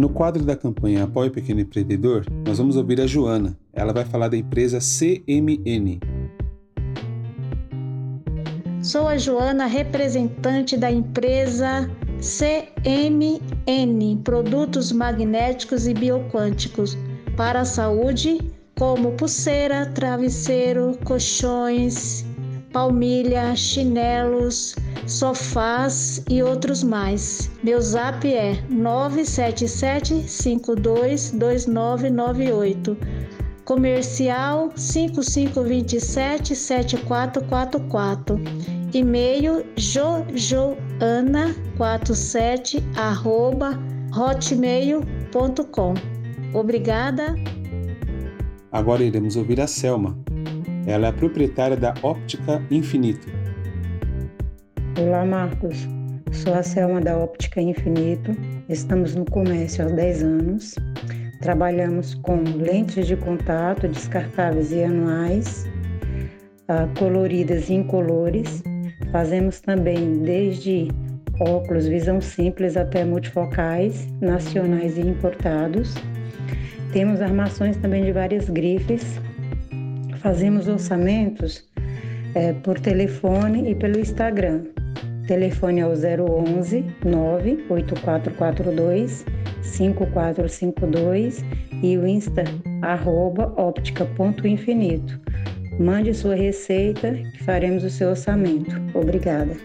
No quadro da campanha Apoie o Pequeno Empreendedor, nós vamos ouvir a Joana. Ela vai falar da empresa CMN. Sou a Joana, representante da empresa CMN, Produtos Magnéticos e Bioquânticos para a saúde, como pulseira, travesseiro, colchões, palmilha, chinelos, sofás e outros mais. Meu zap é 977-522998. Comercial 5527-7444. E-mail jojoana47 arroba hotmail.com. Obrigada. Agora iremos ouvir a Selma. Ela é a proprietária da Óptica Infinito. Olá, Marcos. Sou a Selma da Óptica Infinito. Estamos no comércio há 10 anos. Trabalhamos com lentes de contato descartáveis e anuais, ah, coloridas e incolores. Fazemos também desde óculos visão simples até multifocais, nacionais e importados. Temos armações também de várias grifes. Fazemos orçamentos é, por telefone e pelo Instagram. Telefone é o 011 98442 5452 e o Insta arroba óptica.infinito. Mande sua receita que faremos o seu orçamento. Obrigada.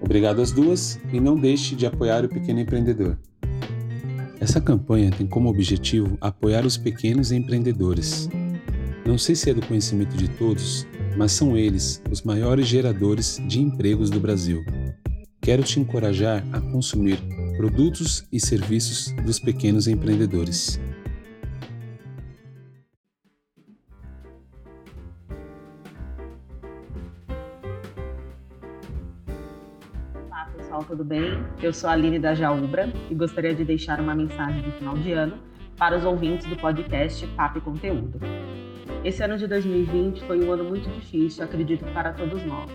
Obrigado às duas e não deixe de apoiar o pequeno empreendedor. Essa campanha tem como objetivo apoiar os pequenos empreendedores. Não sei se é do conhecimento de todos, mas são eles os maiores geradores de empregos do Brasil. Quero te encorajar a consumir produtos e serviços dos pequenos empreendedores. Olá pessoal, tudo bem? Eu sou a Aline da Jaubra e gostaria de deixar uma mensagem de final de ano para os ouvintes do podcast Papo e Conteúdo. Esse ano de 2020 foi um ano muito difícil, acredito, para todos nós,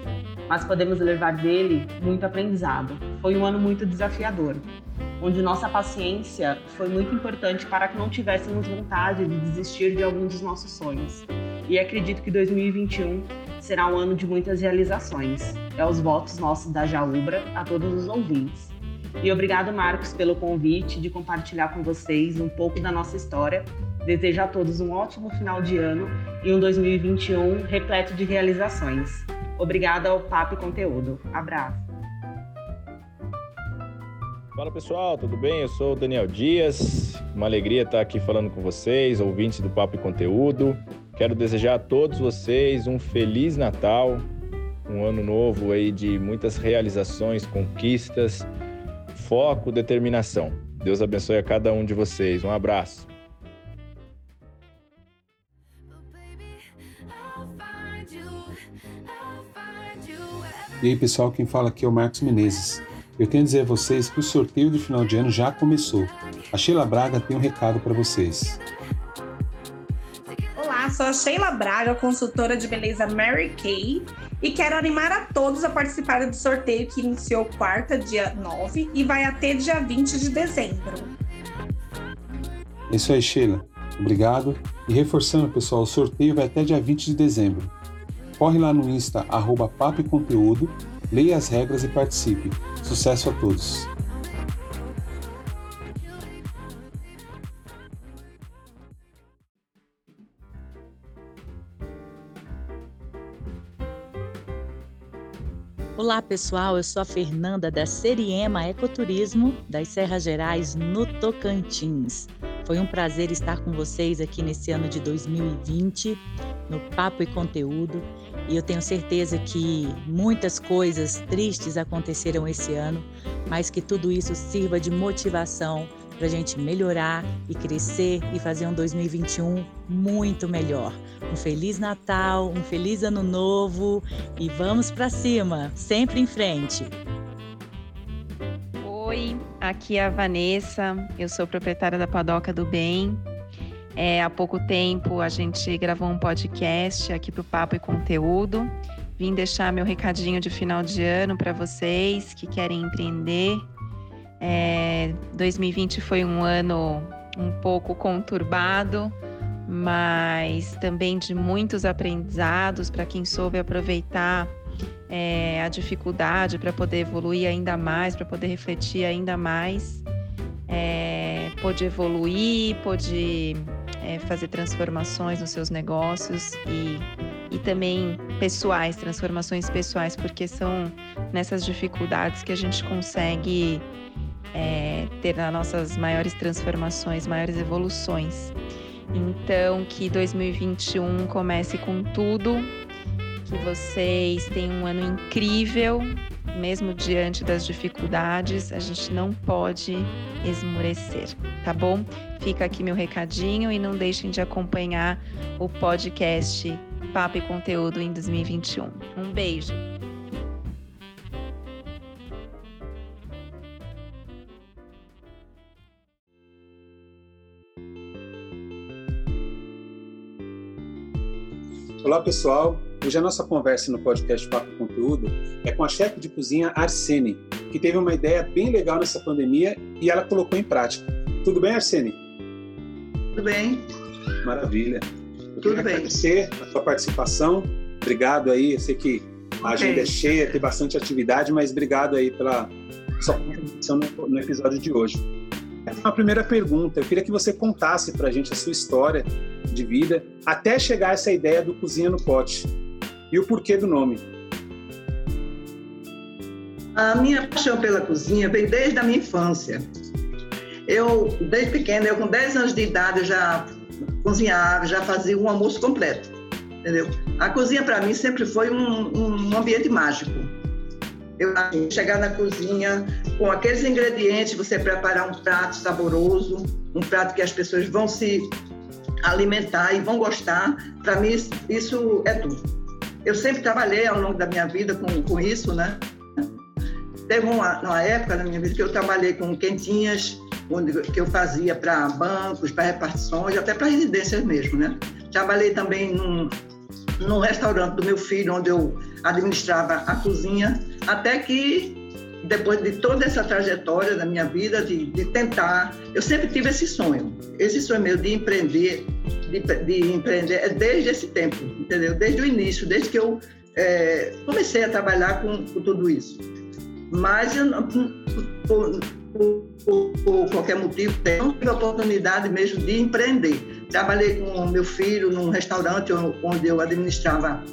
mas podemos levar dele muito aprendizado. Foi um ano muito desafiador, onde nossa paciência foi muito importante para que não tivéssemos vontade de desistir de alguns dos nossos sonhos. E acredito que 2021 será um ano de muitas realizações. É os votos nossos da Jaubra a todos os ouvintes. E obrigado, Marcos, pelo convite de compartilhar com vocês um pouco da nossa história Desejo a todos um ótimo final de ano e um 2021 repleto de realizações. Obrigada ao Papo e Conteúdo. Abraço. Fala pessoal, tudo bem? Eu sou o Daniel Dias. Uma alegria estar aqui falando com vocês, ouvintes do Papo e Conteúdo. Quero desejar a todos vocês um feliz Natal, um ano novo aí de muitas realizações, conquistas, foco, determinação. Deus abençoe a cada um de vocês. Um abraço. E aí pessoal, quem fala aqui é o Marcos Menezes. Eu tenho a dizer a vocês que o sorteio de final de ano já começou. A Sheila Braga tem um recado para vocês. Olá, sou a Sheila Braga, consultora de beleza Mary Kay, e quero animar a todos a participar do sorteio que iniciou quarta, dia 9, e vai até dia 20 de dezembro. É isso aí, Sheila. Obrigado e reforçando, pessoal, o sorteio vai até dia 20 de dezembro. Corre lá no Insta, arroba Papo e Conteúdo, leia as regras e participe. Sucesso a todos! Olá pessoal, eu sou a Fernanda da Seriema Ecoturismo das Serras Gerais, no Tocantins. Foi um prazer estar com vocês aqui nesse ano de 2020, no Papo e Conteúdo, e eu tenho certeza que muitas coisas tristes aconteceram esse ano, mas que tudo isso sirva de motivação para a gente melhorar e crescer e fazer um 2021 muito melhor. Um feliz Natal, um feliz Ano Novo e vamos para cima, sempre em frente. Oi, aqui é a Vanessa, eu sou proprietária da Padoca do Bem. É, há pouco tempo a gente gravou um podcast aqui para o Papo e Conteúdo. Vim deixar meu recadinho de final de ano para vocês que querem empreender é, 2020 foi um ano um pouco conturbado, mas também de muitos aprendizados para quem soube aproveitar é, a dificuldade para poder evoluir ainda mais, para poder refletir ainda mais. É, pôde evoluir, pôde é, fazer transformações nos seus negócios e, e também pessoais, transformações pessoais, porque são nessas dificuldades que a gente consegue é, ter as nossas maiores transformações, maiores evoluções. Então, que 2021 comece com tudo, que vocês tenham um ano incrível, mesmo diante das dificuldades, a gente não pode esmorecer, tá bom? Fica aqui meu recadinho e não deixem de acompanhar o podcast Papo e Conteúdo em 2021. Um beijo! Olá, pessoal. Hoje a nossa conversa no podcast Papo Conteúdo é com a chefe de cozinha Arsene, que teve uma ideia bem legal nessa pandemia e ela colocou em prática. Tudo bem, Arsene? Tudo bem. Maravilha. Eu Tudo bem. agradecer a sua participação. Obrigado aí. Eu sei que a agenda é cheia, tem bastante atividade, mas obrigado aí pela sua contribuição no, no episódio de hoje. Uma primeira pergunta, eu queria que você contasse para a gente a sua história de vida até chegar a essa ideia do Cozinha no Pote e o porquê do nome. A minha paixão pela cozinha vem desde a minha infância. Eu, desde pequena, eu com 10 anos de idade, eu já cozinhava, já fazia um almoço completo, entendeu? A cozinha, para mim, sempre foi um, um ambiente mágico. Eu chegar na cozinha com aqueles ingredientes, você preparar um prato saboroso, um prato que as pessoas vão se alimentar e vão gostar, para mim, isso é tudo. Eu sempre trabalhei ao longo da minha vida com, com isso, né? Teve uma, uma época na minha vida que eu trabalhei com quentinhas, onde, que eu fazia para bancos, para repartições, até para residências mesmo, né? Trabalhei também num, num restaurante do meu filho, onde eu administrava a cozinha, até que, depois de toda essa trajetória da minha vida, de, de tentar, eu sempre tive esse sonho, esse sonho meu de empreender, de, de empreender, é desde esse tempo, entendeu? Desde o início, desde que eu é, comecei a trabalhar com, com tudo isso. Mas eu, por, por, por, por qualquer motivo, eu não tive a oportunidade mesmo de empreender. Trabalhei com meu filho num restaurante onde eu administrava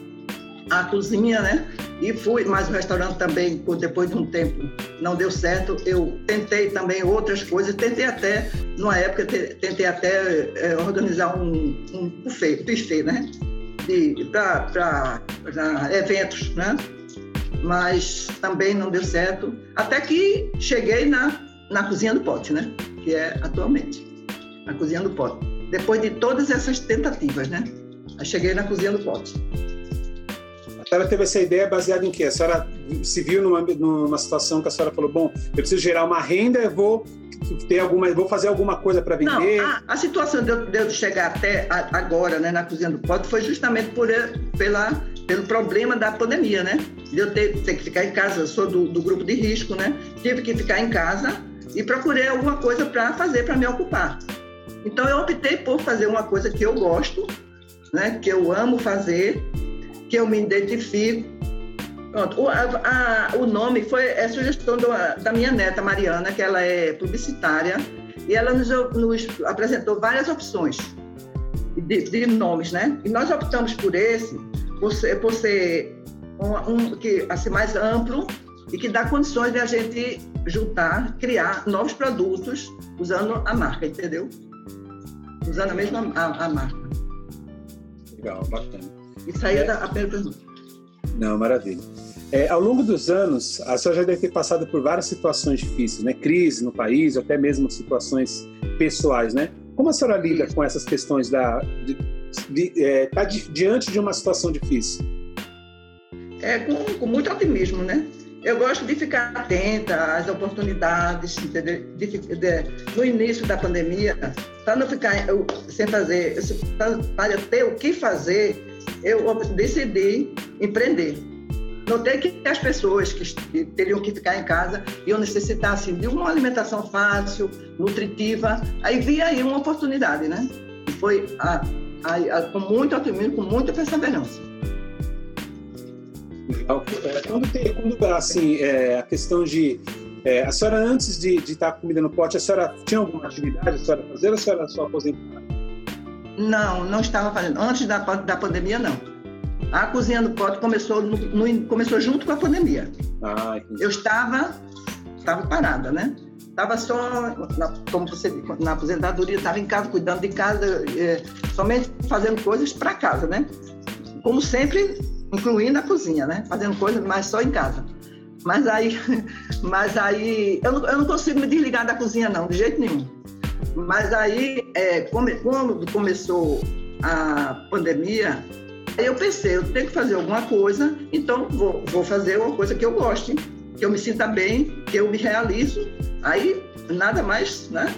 a cozinha, né? E fui, mas o restaurante também, depois de um tempo, não deu certo. Eu tentei também outras coisas, tentei até, numa época, te- tentei até eh, organizar um, um buffet, buffet, né? Para eventos, né? Mas também não deu certo. Até que cheguei na, na Cozinha do Pote, né? Que é atualmente, a Cozinha do Pote. Depois de todas essas tentativas, né? Aí cheguei na Cozinha do Pote. Senhora teve essa ideia baseada em quê? A senhora se viu numa, numa situação que a senhora falou, bom, eu preciso gerar uma renda, eu vou ter alguma, vou fazer alguma coisa para Não, vender. a, a situação de eu, de eu chegar até a- agora, né, na cozinha do pote, foi justamente por, eh, pela, pelo problema da pandemia, né? De eu ter, ter que ficar em casa, sou do, do grupo de risco, né? Tive que ficar em casa e procurei alguma coisa para fazer, para me ocupar. Então eu optei por fazer uma coisa que eu gosto, né? Que eu amo fazer, que eu me identifico. Pronto, o, a, a, o nome foi é sugestão do, da minha neta Mariana, que ela é publicitária, e ela nos, nos apresentou várias opções de, de, nomes, né? E nós optamos por esse, por ser, por ser um, um, que assim mais amplo e que dá condições de a gente juntar, criar novos produtos usando a marca, entendeu? Usando a mesma a, a marca. Legal, bacana. Isso aí é, é a pergunta. Não, maravilha. É, ao longo dos anos, a senhora já deve ter passado por várias situações difíceis, né? Crise no país, até mesmo situações pessoais, né? Como a senhora lida com essas questões da de, de, é, tá di, diante de uma situação difícil? É com, com muito otimismo, né? Eu gosto de ficar atenta às oportunidades? De, de, no início da pandemia, para não ficar eu, sem fazer, para ter o que fazer, eu decidi empreender. Notei que as pessoas que teriam que ficar em casa iam necessitar assim, de uma alimentação fácil, nutritiva. Aí vi aí uma oportunidade, né? E foi a, a, a, com muito otimismo, com muita perseverança. É, quando tem, quando, assim, é, a questão de. É, a senhora, antes de, de estar com comida no pote, a senhora tinha alguma atividade a senhora fazer ou a senhora só aposentada? Não, não estava fazendo. Antes da, da pandemia, não. A cozinha no pote começou, no, no, começou junto com a pandemia. Ah, eu estava, estava parada, né? Estava só, na, como você na aposentadoria, estava em casa, cuidando de casa, é, somente fazendo coisas para casa, né? Como sempre, incluindo a cozinha, né? Fazendo coisas, mas só em casa. Mas aí, mas aí eu não, eu não consigo me desligar da cozinha, não, de jeito nenhum. Mas aí, é, come, quando começou a pandemia, aí eu pensei, eu tenho que fazer alguma coisa, então vou, vou fazer uma coisa que eu goste, que eu me sinta bem, que eu me realizo. Aí, nada mais, né?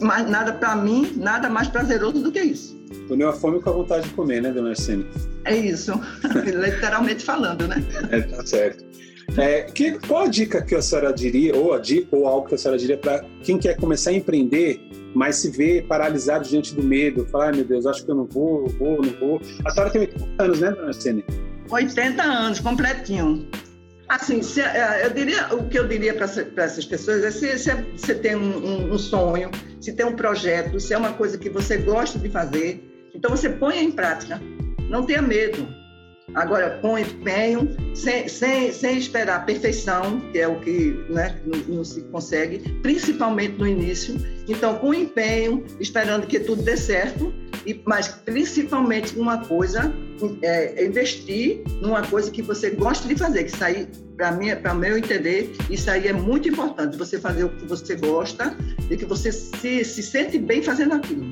Mas nada para mim, nada mais prazeroso do que isso. Uniu a fome com a vontade de comer, né, dona Arsene? É isso, literalmente falando, né? É, tá certo. É, que, qual a dica que a senhora diria, ou a dica, ou algo que a senhora diria para quem quer começar a empreender, mas se vê paralisado diante do medo, falar, ai meu Deus, acho que eu não vou, vou, não vou. A senhora tem 80 anos, né, dona Arsene? 80 anos, completinho. Assim, se, é, eu diria, o que eu diria para essas pessoas é se, se você tem um, um, sonho, se tem um projeto, se é uma coisa que você gosta de fazer, então você põe em prática. Não tenha medo. Agora, com empenho, sem, sem, sem esperar a perfeição, que é o que né, não, não, se consegue, principalmente no início. Então, com empenho, esperando que tudo dê certo, e, mas principalmente uma coisa, é, investir numa coisa que você gosta de fazer, que aí, para meu entender, isso aí é muito importante, você fazer o que você gosta e que você se, se sente bem fazendo aquilo.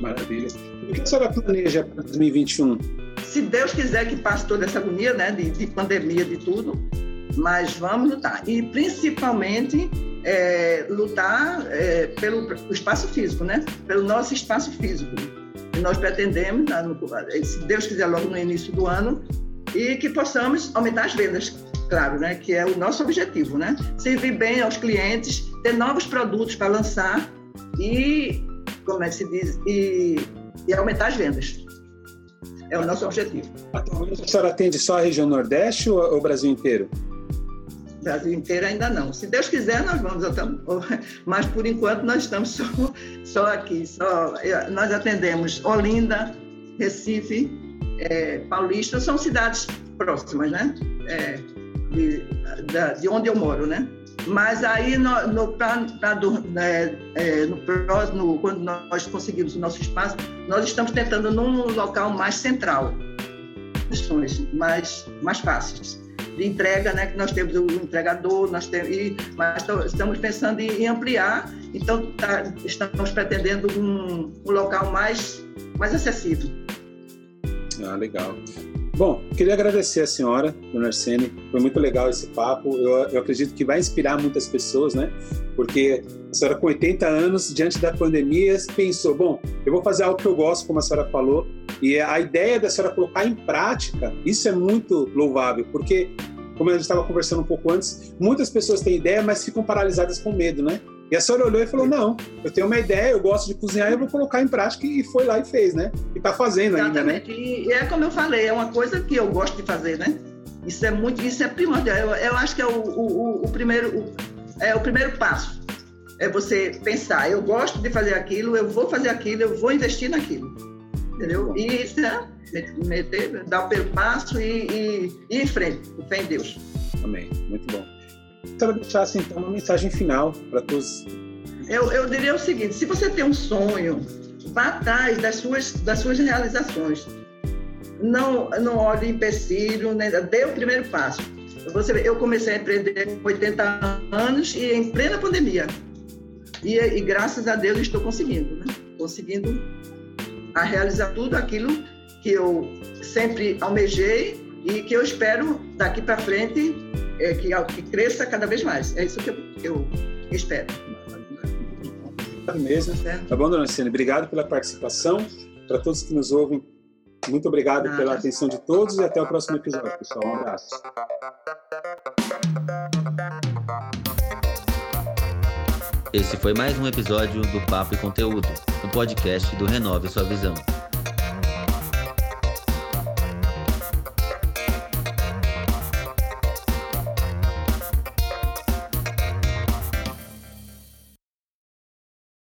Maravilha. O que a senhora planeja para 2021? Se Deus quiser que passe toda essa agonia, né, de, de pandemia, de tudo, mas vamos lutar. E principalmente é, lutar é, pelo espaço físico, né? Pelo nosso espaço físico. E nós pretendemos, se Deus quiser, logo no início do ano, e que possamos aumentar as vendas, claro, né? Que é o nosso objetivo, né? Servir bem aos clientes, ter novos produtos para lançar e como é que se diz, e, e aumentar as vendas. É o nosso objetivo. Atualmente a senhora atende só a região Nordeste ou o Brasil inteiro? Brasil inteiro ainda não. Se Deus quiser, nós vamos até. Mas por enquanto nós estamos só, só aqui. Só, nós atendemos Olinda, Recife, é, Paulista, são cidades próximas, né? É, de, de onde eu moro, né? Mas aí, no, no, pra, pra, é, é, no quando nós conseguimos o nosso espaço, nós estamos tentando num local mais central, questões mais, mais fáceis de entrega, né? Que nós temos o entregador, nós temos, e, mas estamos pensando em, em ampliar. Então, tá, estamos pretendendo um, um local mais, mais acessível. Ah, legal. Bom, queria agradecer a senhora, dona Arsene. Foi muito legal esse papo. Eu, eu, acredito que vai inspirar muitas pessoas, né? Porque a senhora, com 80 anos, diante da pandemia, pensou: bom, eu vou fazer algo que eu gosto, como a senhora falou. E a ideia da senhora colocar em prática, isso é muito louvável, porque, como a gente estava conversando um pouco antes, muitas pessoas têm ideia, mas ficam paralisadas com medo, né? E a senhora olhou e falou: não, eu tenho uma ideia, eu gosto de cozinhar, eu vou colocar em prática e foi lá e fez, né? E tá fazendo ainda. Né? Exatamente. E é como eu falei, é uma coisa que eu gosto de fazer, né? Isso é muito, isso é primordial. Eu, eu acho que é o, o, o primeiro, o, é o primeiro passo. É você pensar, eu gosto de fazer aquilo, eu vou fazer aquilo, eu vou investir naquilo. Entendeu? E isso é meter, dar o primeiro passo e, e, e ir em frente, com fé em Deus. Amém. Muito bom. Quero deixar assim, então, uma mensagem final para todos. Eu, eu diria o seguinte: se você tem um sonho, vá atrás das suas, das suas realizações. Não, não olhe empecilho, né? dê o primeiro passo. Você, eu comecei a empreender com 80 anos e em plena pandemia. E, e graças a Deus estou conseguindo, né? Conseguindo a realizar tudo aquilo que eu sempre almejei e que eu espero daqui para frente é, que, que cresça cada vez mais. É isso que eu, eu espero. Mesmo. Tá bom, dona Luciane? Obrigado pela participação. Para todos que nos ouvem, muito obrigado Nada. pela atenção de todos e até o próximo episódio, pessoal. Um abraço. Esse foi mais um episódio do Papo e Conteúdo, o um podcast do Renove Sua Visão.